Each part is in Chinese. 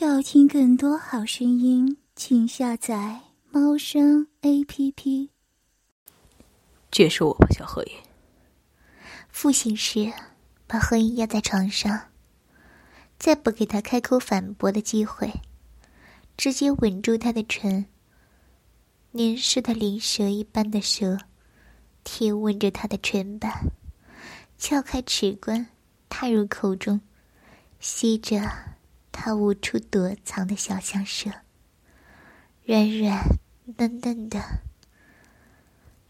要听更多好声音，请下载猫声 A P P。接受我吧，小何影。复醒时，把何影压在床上，再不给他开口反驳的机会，直接吻住他的唇。凝视的灵蛇一般的舌，贴吻着他的唇瓣，撬开齿关，踏入口中，吸着。他无处躲藏的小香舌，软软嫩嫩的，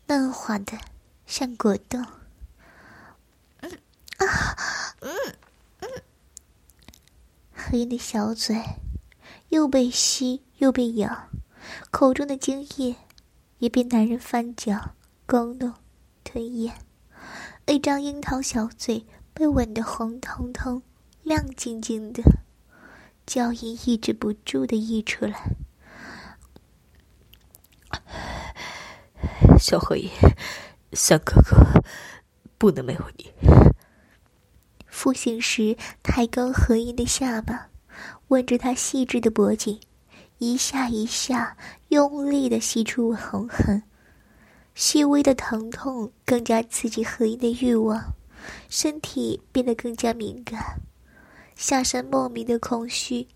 嫩滑的像果冻。嗯啊，嗯嗯，黑的小嘴又被吸又被咬，口中的精液也被男人翻搅、勾弄、吞咽，一张樱桃小嘴被吻得红彤彤、亮晶晶的。娇音抑制不住的溢出来，小何爷，三哥哥不能没有你。复醒时，抬高何音的下巴，吻着他细致的脖颈，一下一下用力的吸出红痕，细微的疼痛更加刺激何音的欲望，身体变得更加敏感。下身莫名的空虚，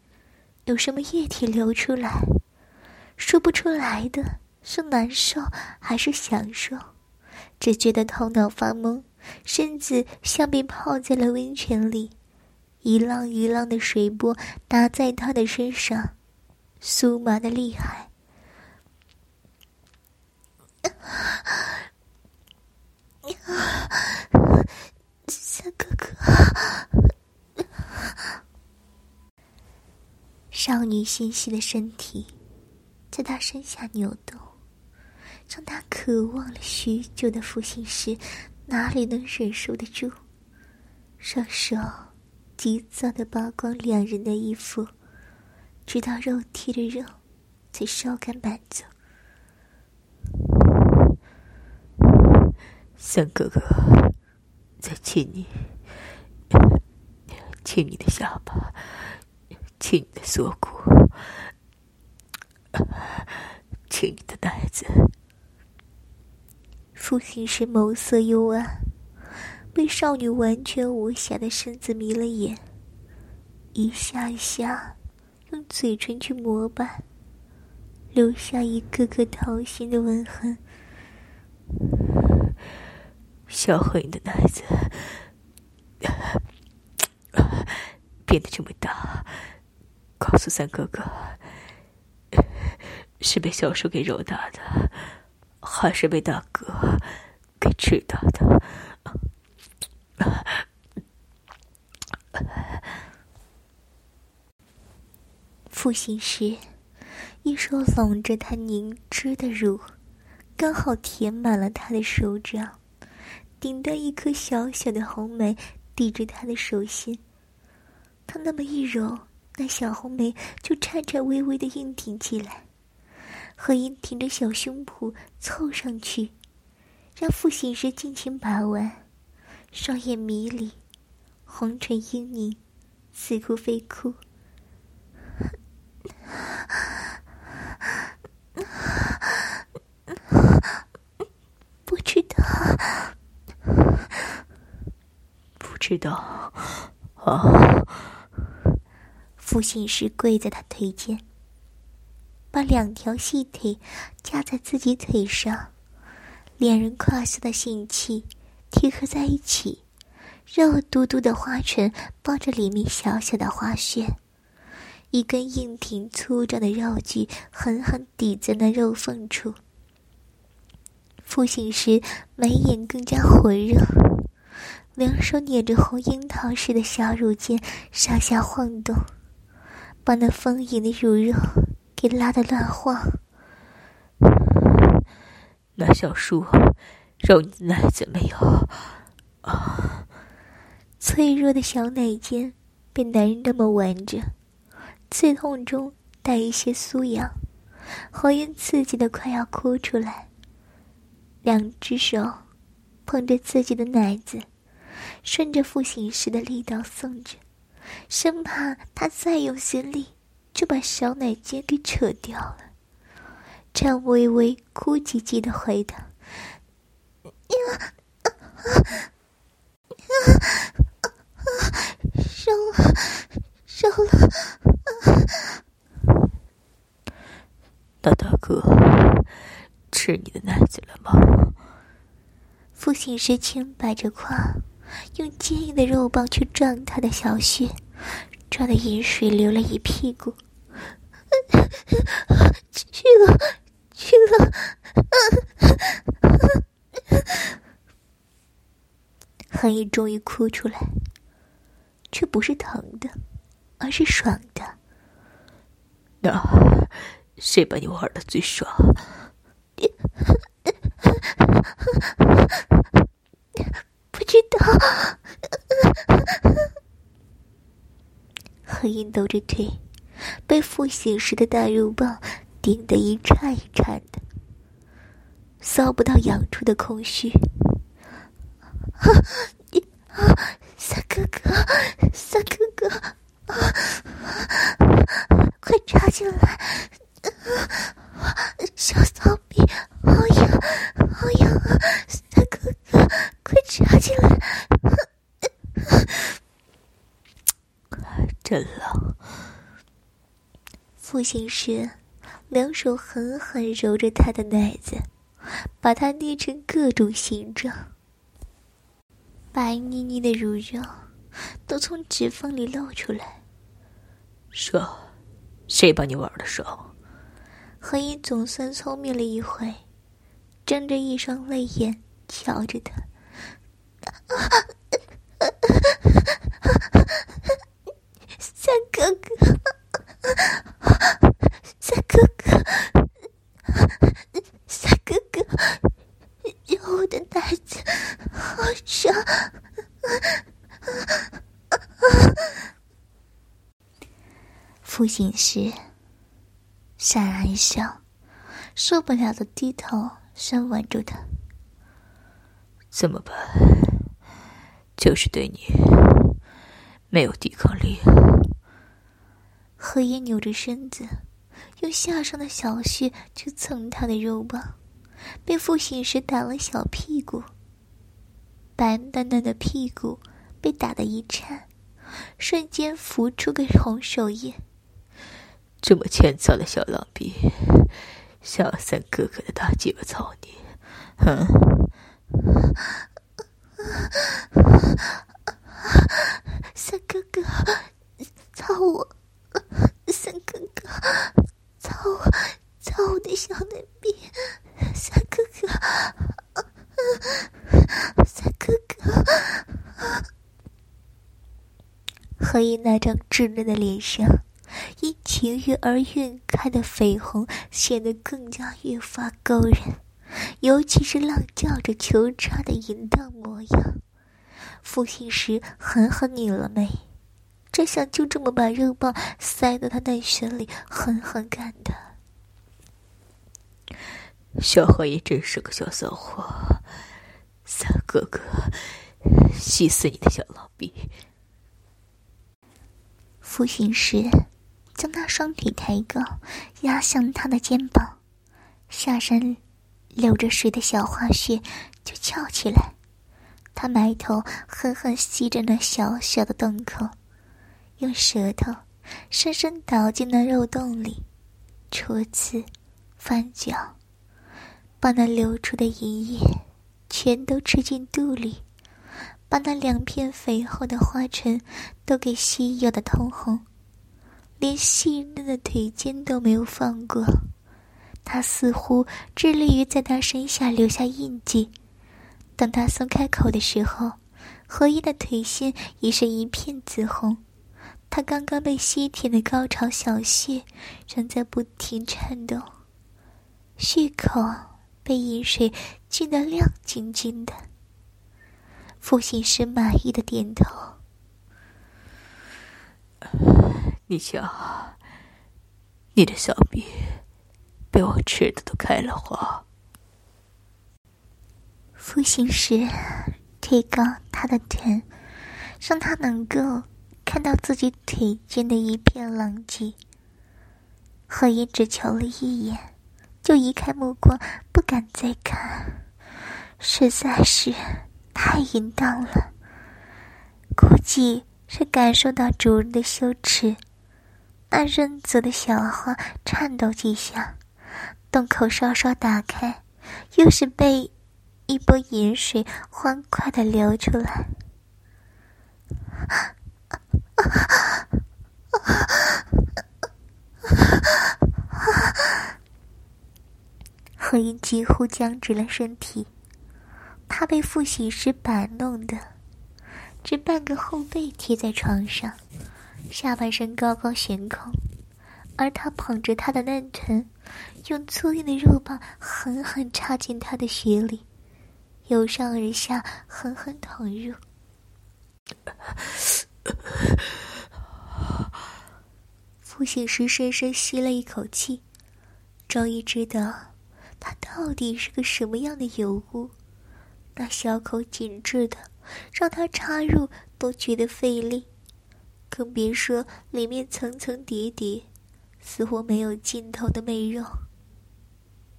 有什么液体流出来，说不出来的是难受还是享受，只觉得头脑发懵，身子像被泡在了温泉里，一浪一浪的水波打在他的身上，酥麻的厉害。三哥哥。少女纤细的身体在他身下扭动，让他渴望了许久的负心事哪里能忍受得住？双手急躁的扒光两人的衣服，直到肉体的肉才稍感满足。三哥哥，再亲你。亲你的下巴，亲你的锁骨，亲你的奶子。父亲是眸色幽暗，被少女完全无瑕的身子迷了眼，一下一下用嘴唇去磨瓣，留下一个个掏心的吻痕。小黑的奶子。变得这么大，告诉三哥哥，是被小叔给揉大的，还是被大哥给吃大的？复醒时，一手拢着他凝脂的乳，刚好填满了他的手掌，顶端一颗小小的红梅抵着他的手心。他那么一揉，那小红梅就颤颤巍巍的硬挺起来。何英挺着小胸脯凑上去，让父醒时尽情把玩，双眼迷离，红唇嘤咛，似哭非哭。不知道，不知道，啊。父醒时跪在他腿间，把两条细腿夹在自己腿上，两人胯下的性器贴合在一起，肉嘟嘟的花唇抱着里面小小的花穴，一根硬挺粗壮的肉具狠狠抵在那肉缝处。复醒时眉眼更加火热，两手捻着红樱桃似的小乳尖上下晃动。把那丰盈的乳肉给拉得乱晃。那小叔，揉你的奶子没有？啊！脆弱的小奶尖被男人那么玩着，刺痛中带一些酥痒，红颜刺激的快要哭出来。两只手捧着自己的奶子，顺着复醒时的力道送着。生怕他再用心力，就把小奶尖给扯掉了。张微微哭唧唧的回答：“呀，收了，收了。”那大哥吃你的奶子了吗？父亲是轻摆着胯，用坚硬的肉棒去撞他的小穴，撞的饮水流了一屁股。去了，去了。韩毅终于哭出来，却不是疼的，而是爽的。那谁把你玩的最爽？不知道。何英抖着腿，被复醒时的大肉棒顶得一颤一颤的，搔不到痒处的空虚。三哥哥，三哥哥，快插进来！小骚逼，好痒，好痒啊！三哥哥，快插进来！真冷。父亲时，两手狠狠揉着他的奶子，把它捏成各种形状。白腻腻的乳肉都从指缝里露出来。说，谁把你玩的爽？何以总算聪明了一回，睁着一双泪眼瞧着他。三哥哥，三哥哥，三哥哥，揉我的奶子好爽！父亲时。潸然一笑，受不了的低头，想吻住他。怎么办？就是对你没有抵抗力。何言扭着身子，用下上的小穴去蹭他的肉棒，被父醒时打了小屁股。白嫩嫩的屁股被打得一颤，瞬间浮出个红手印。这么欠操的小狼逼，小三哥哥的大鸡巴操你，嗯？三哥哥，操我！三哥哥，操我！操我的小嫩逼！三哥哥，三哥哥！何以那张稚嫩的脸上？因情欲而晕开的绯红，显得更加越发勾人，尤其是浪叫着求插的淫荡模样。复兴时狠狠拧了眉，真想就这么把肉棒塞到他内穴里，狠狠干他。小何也真是个小骚货，三哥哥，吸死你的小老逼！父亲时。将他双腿抬高，压向他的肩膀，下身流着水的小花穴就翘起来。他埋头狠狠吸着那小小的洞口，用舌头深深倒进那肉洞里，戳刺、翻搅，把那流出的银液全都吃进肚里，把那两片肥厚的花唇都给吸油的通红。连细嫩的腿尖都没有放过，他似乎致力于在他身下留下印记。当他松开口的时候，何一的腿线已是一片紫红。他刚刚被吸舔的高潮小穴仍在不停颤动，血口被饮水浸得亮晶晶的。父亲是满意的点头。你瞧，你的小臂被我吃的都开了花。复兴时，提高他的臀，让他能够看到自己腿间的一片狼藉。何言只瞧了一眼，就移开目光，不敢再看，实在是太淫荡了。估计是感受到主人的羞耻，那润泽的小花颤抖几下，洞口稍稍打开，又是被一波盐水欢快的流出来。何音几乎僵直了身体，他被傅喜时摆弄的，只半个后背贴在床上，下半身高高悬空，而他捧着他的嫩臀，用粗硬的肉棒狠狠插进他的血里，由上而下狠狠捅入。傅醒时深深吸了一口气，终于知道。他到底是个什么样的尤物？那小口紧致的，让他插入都觉得费力，更别说里面层层叠叠、似乎没有尽头的媚肉，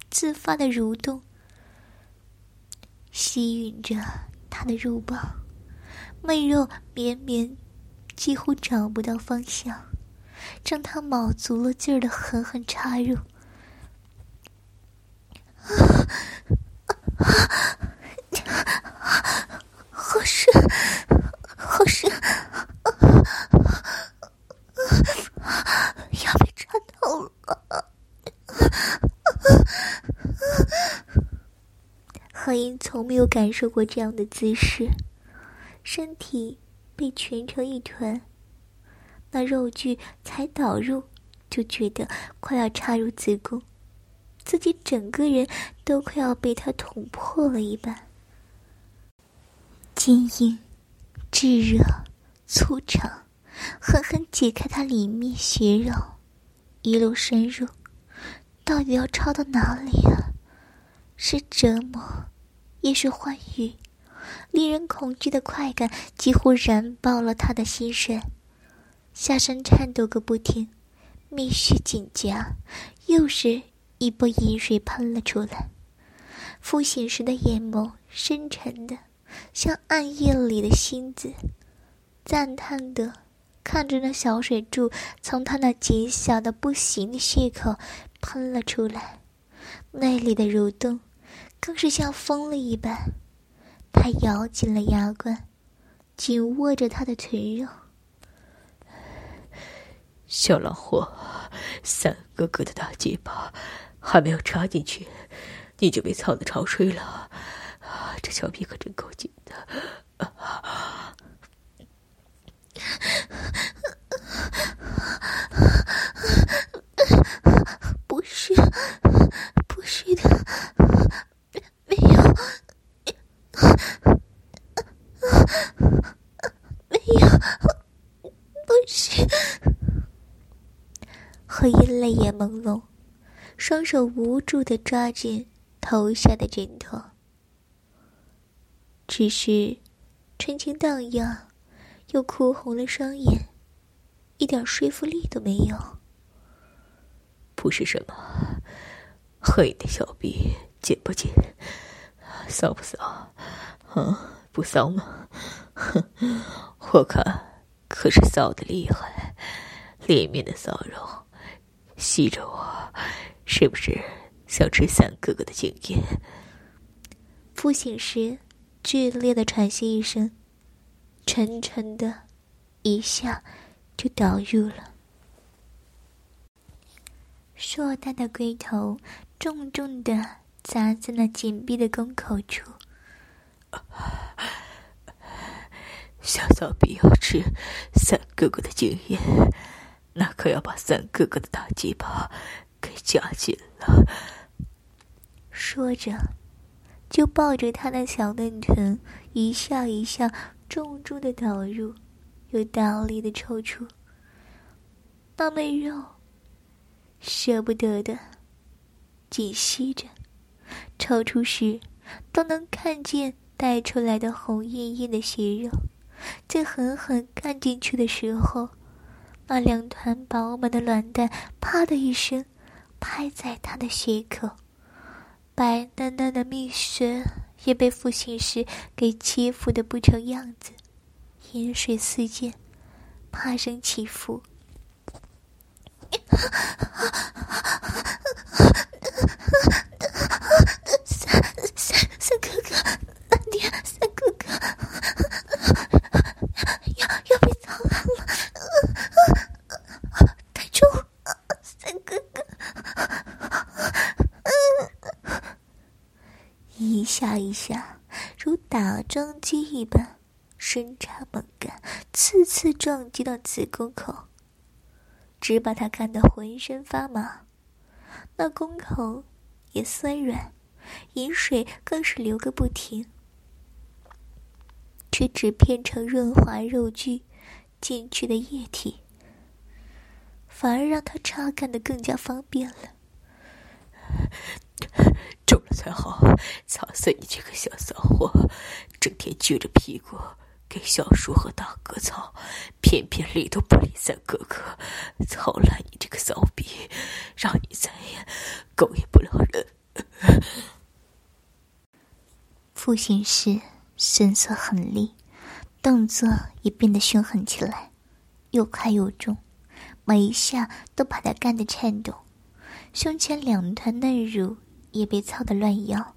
自发的蠕动，吸引着他的肉棒，媚肉绵绵，几乎找不到方向，让他卯足了劲儿的狠狠插入。好深，好深，要被插透了。何英从没有感受过这样的姿势，身体被蜷成一团，那肉具才导入，就觉得快要插入子宫。自己整个人都快要被他捅破了一般，坚硬、炙热、粗长，狠狠解开他里面血肉，一路深入，到底要抄到哪里啊？是折磨，也是欢愉，令人恐惧的快感几乎燃爆了他的心神，下身颤抖个不停，蜜穴紧夹，又是。一波淫水喷了出来，复醒时的眼眸深沉的，像暗夜里的星子，赞叹的看着那小水柱从他那紧小的不行的血口喷了出来，内里的蠕动更是像疯了一般。他咬紧了牙关，紧握着他的臀肉。小老货，三哥哥的大鸡巴。还没有插进去，你就被操的潮吹了。这小屁可真够紧的 是，不是的，没有，没有，不是。何音泪眼朦胧。双手无助的抓紧头下的枕头，只是春情荡漾，又哭红了双眼，一点说服力都没有。不是什么，黑的小臂紧不紧，骚不骚？嗯，不骚吗？哼，我看可是骚的厉害，里面的骚肉吸着我。是不是想吃三哥哥的精液？复醒时，剧烈的喘息一声，沉沉的，一下就倒入了。硕大的龟头重重的砸在那紧闭的宫口处。小骚逼要吃三哥哥的精液，那可要把三哥哥的大鸡巴。给夹紧了。说着，就抱着他的小嫩臀，一下一下重重的导入，又大力的抽出。那妹肉舍不得的紧吸着，抽出时都能看见带出来的红艳艳的血肉。在狠狠干进去的时候，那两团饱满的卵蛋啪的一声拍在他的血口，白嫩嫩的蜜穴也被父亲时给欺负的不成样子，饮水四溅，啪声起伏。三三三哥哥，三爹，三哥哥，要要被操烂了！太重，三哥哥，一下一下如打桩机一般，深插猛干，次次撞击到子宫口。只把他干得浑身发麻，那宫口也酸软，饮水更是流个不停，却只变成润滑肉具进去的液体，反而让他插干的更加方便了。中了才好，操死你这个小骚货，整天撅着屁股。给小叔和大哥操，偏偏理都不理三哥哥，操烂你这个骚逼，让你再也勾引不了人。父亲时神色狠厉，动作也变得凶狠起来，又快又重，每一下都把他干得颤抖，胸前两团嫩乳也被操得乱摇。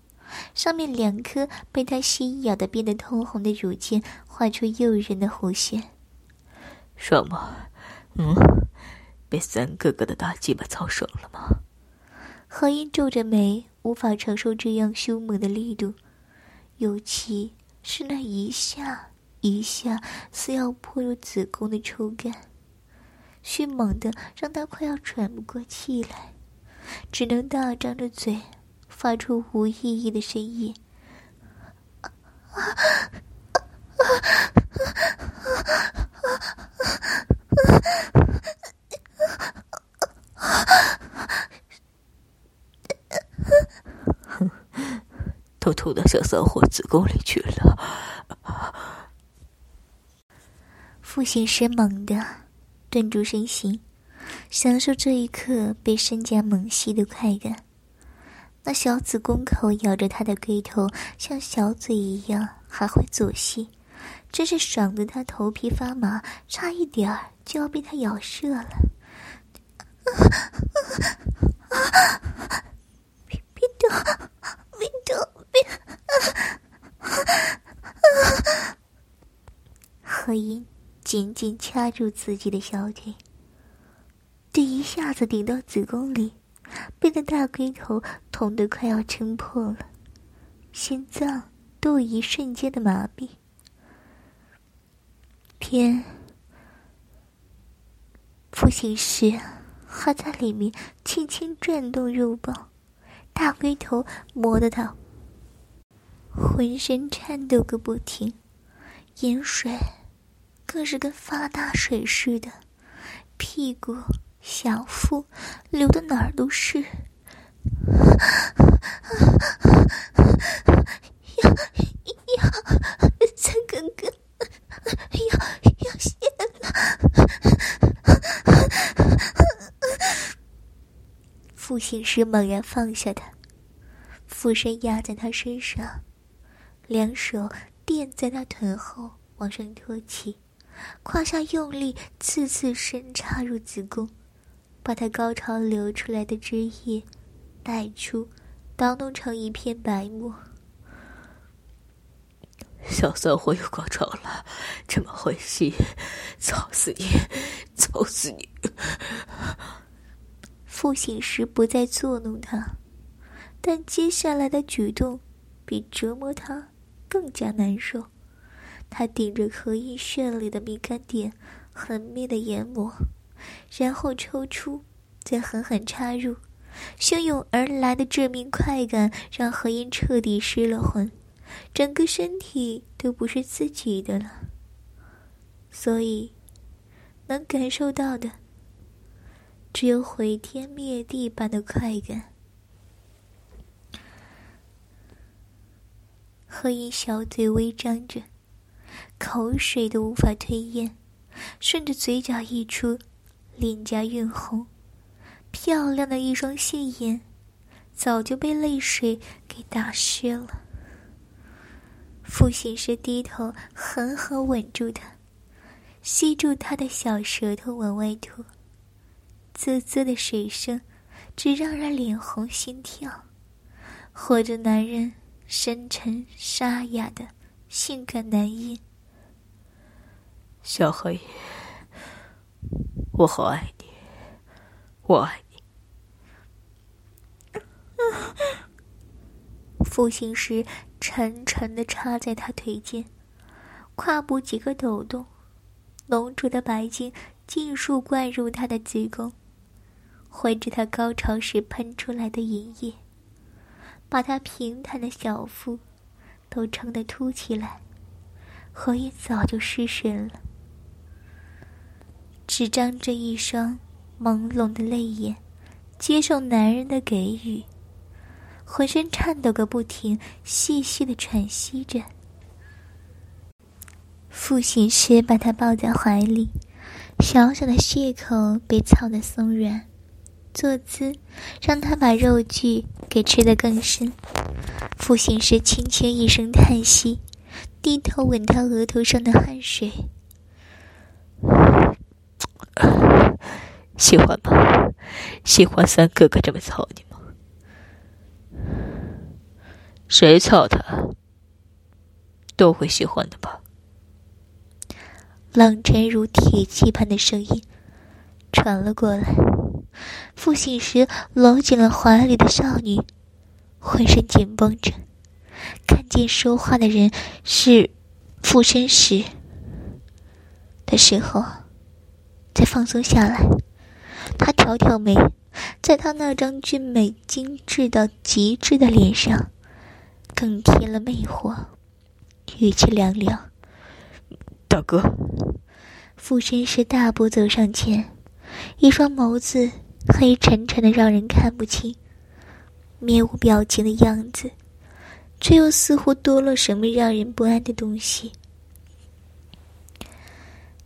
上面两颗被他吸咬的变得通红的乳尖，画出诱人的弧线。爽吗？嗯，被三哥哥的大鸡巴操爽了吗？何英皱着眉，无法承受这样凶猛的力度，尤其是那一下一下似要破入子宫的抽干，迅猛的让他快要喘不过气来，只能大张着嘴。发出无意义的声音，都吐到小骚货子宫里去了。父亲生猛地顿住身形，享受这一刻被身家猛吸的快感。那小子宫口咬着他的龟头，像小嘴一样，还会左吸，真是爽得他头皮发麻，差一点儿就要被他咬射了。别别动，别动，别！啊 啊何音紧紧掐住自己的小腿，这一下子顶到子宫里。被那大龟头捅得快要撑破了，心脏都有一瞬间的麻痹。天父亲时还在里面轻轻转动肉棒，大龟头磨得他浑身颤抖个不停，盐水更是跟发大水似的，屁股。小腹流的哪儿都是，要要三哥哥，要要泄了！父亲时猛然放下他，俯身压在他身上，两手垫在他臀后往上托起，胯下用力，次次深插入子宫。把他高潮流出来的汁液带出，捣弄成一片白沫。小骚货又高潮了，这么会吸，操死你，操死你！复醒时不再作弄他，但接下来的举动比折磨他更加难受。他顶着何意绚丽的敏感点，狠命的研磨。然后抽出，再狠狠插入，汹涌而来的致命快感让何音彻底失了魂，整个身体都不是自己的了。所以，能感受到的只有毁天灭地般的快感。何音小嘴微张着，口水都无法吞咽，顺着嘴角溢出。脸颊晕红，漂亮的一双细眼早就被泪水给打湿了。傅行师低头狠狠吻住她，吸住她的小舌头往外吐，滋滋的水声，只让人脸红心跳，或者男人深沉沙哑的性感男音。小黑，我好爱你，我爱你。复兴时，沉沉的插在他腿间，胯部几个抖动，浓浊的白精尽数灌入他的子宫，混着他高潮时喷出来的银液，把他平坦的小腹都撑得凸起来，荷叶早就失神了。只张着一双朦胧的泪眼，接受男人的给予，浑身颤抖个不停，细细的喘息着。父亲时把他抱在怀里，小小的血口被操得松软，坐姿让他把肉具给吃得更深。父亲时轻轻一声叹息，低头吻他额头上的汗水。喜欢吗？喜欢三哥哥这么操你吗？谁操他都会喜欢的吧。冷沉如铁器般的声音传了过来。复醒时搂紧了怀里的少女，浑身紧绷着。看见说话的人是附身时的时候。再放松下来，他挑挑眉，在他那张俊美精致到极致的脸上，更添了魅惑，语气凉凉：“大哥。”附身士大步走上前，一双眸子黑沉沉的，让人看不清，面无表情的样子，却又似乎多了什么让人不安的东西。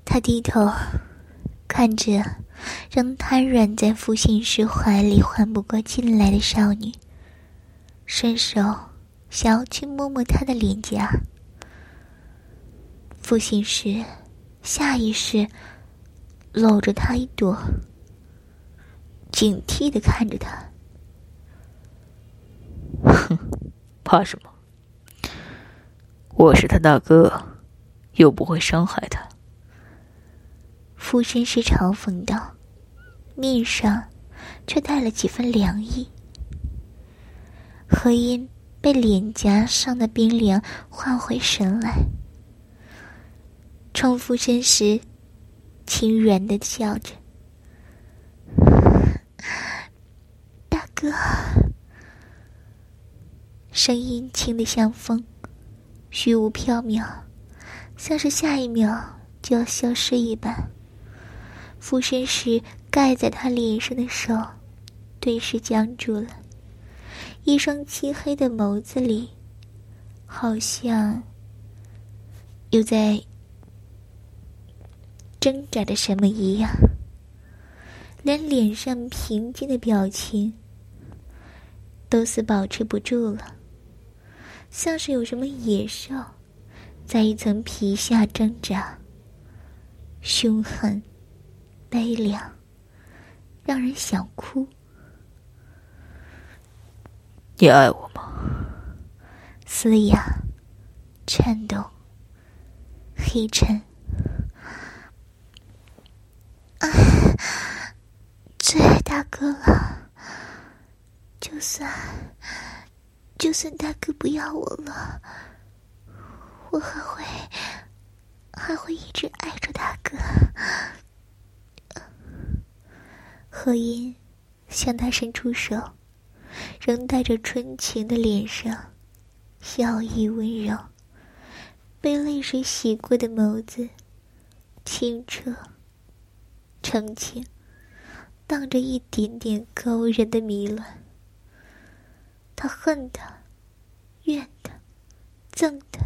他低头。看着仍瘫软在父亲时怀里缓不过劲来的少女，伸手想要去摸摸她的脸颊。父亲时下意识搂着她一朵，警惕的看着他。哼，怕什么？我是他大哥，又不会伤害他。附身时嘲讽道，面上却带了几分凉意。何音被脸颊上的冰凉唤回神来，冲附身时轻软的笑着：“大哥。”声音轻的像风，虚无缥缈，像是下一秒就要消失一般。俯身时盖在他脸上的手，顿时僵住了。一双漆黑的眸子里，好像又在挣扎着什么一样。连脸上平静的表情都似保持不住了，像是有什么野兽在一层皮下挣扎，凶狠。悲凉，让人想哭。你爱我吗？嘶哑，颤抖，黑沉。最爱大哥了。就算，就算大哥不要我了，我还会，还会一直爱着大哥。何音向他伸出手，仍带着纯情的脸上，笑意温柔，被泪水洗过的眸子，清澈、澄清，荡着一点点勾人的迷乱。他恨他，怨他，憎他，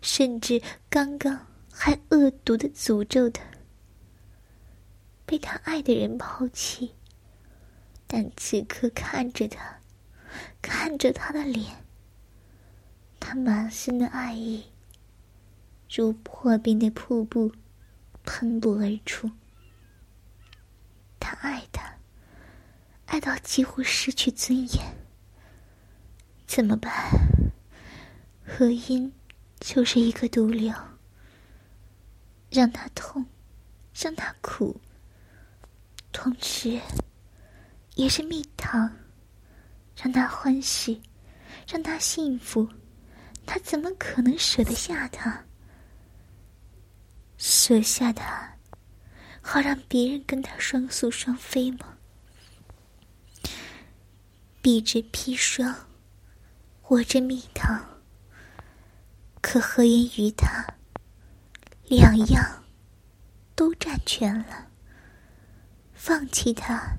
甚至刚刚还恶毒的诅咒他。被他爱的人抛弃，但此刻看着他，看着他的脸，他满身的爱意如破冰的瀑布喷薄而出。他爱他，爱到几乎失去尊严。怎么办？何因就是一个毒瘤，让他痛，让他苦，同时也是蜜糖，让他欢喜，让他幸福。他怎么可能舍得下他？舍下他，好让别人跟他双宿双飞吗？闭着砒霜。握着蜜糖，可何言于他，两样都占全了。放弃他，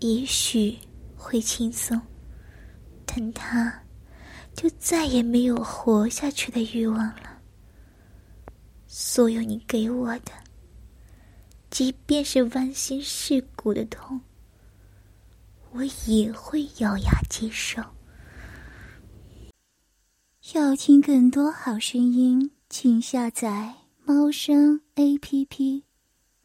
也许会轻松，但他就再也没有活下去的欲望了。所有你给我的，即便是剜心蚀骨的痛，我也会咬牙接受。要听更多好声音，请下载猫声 A P P。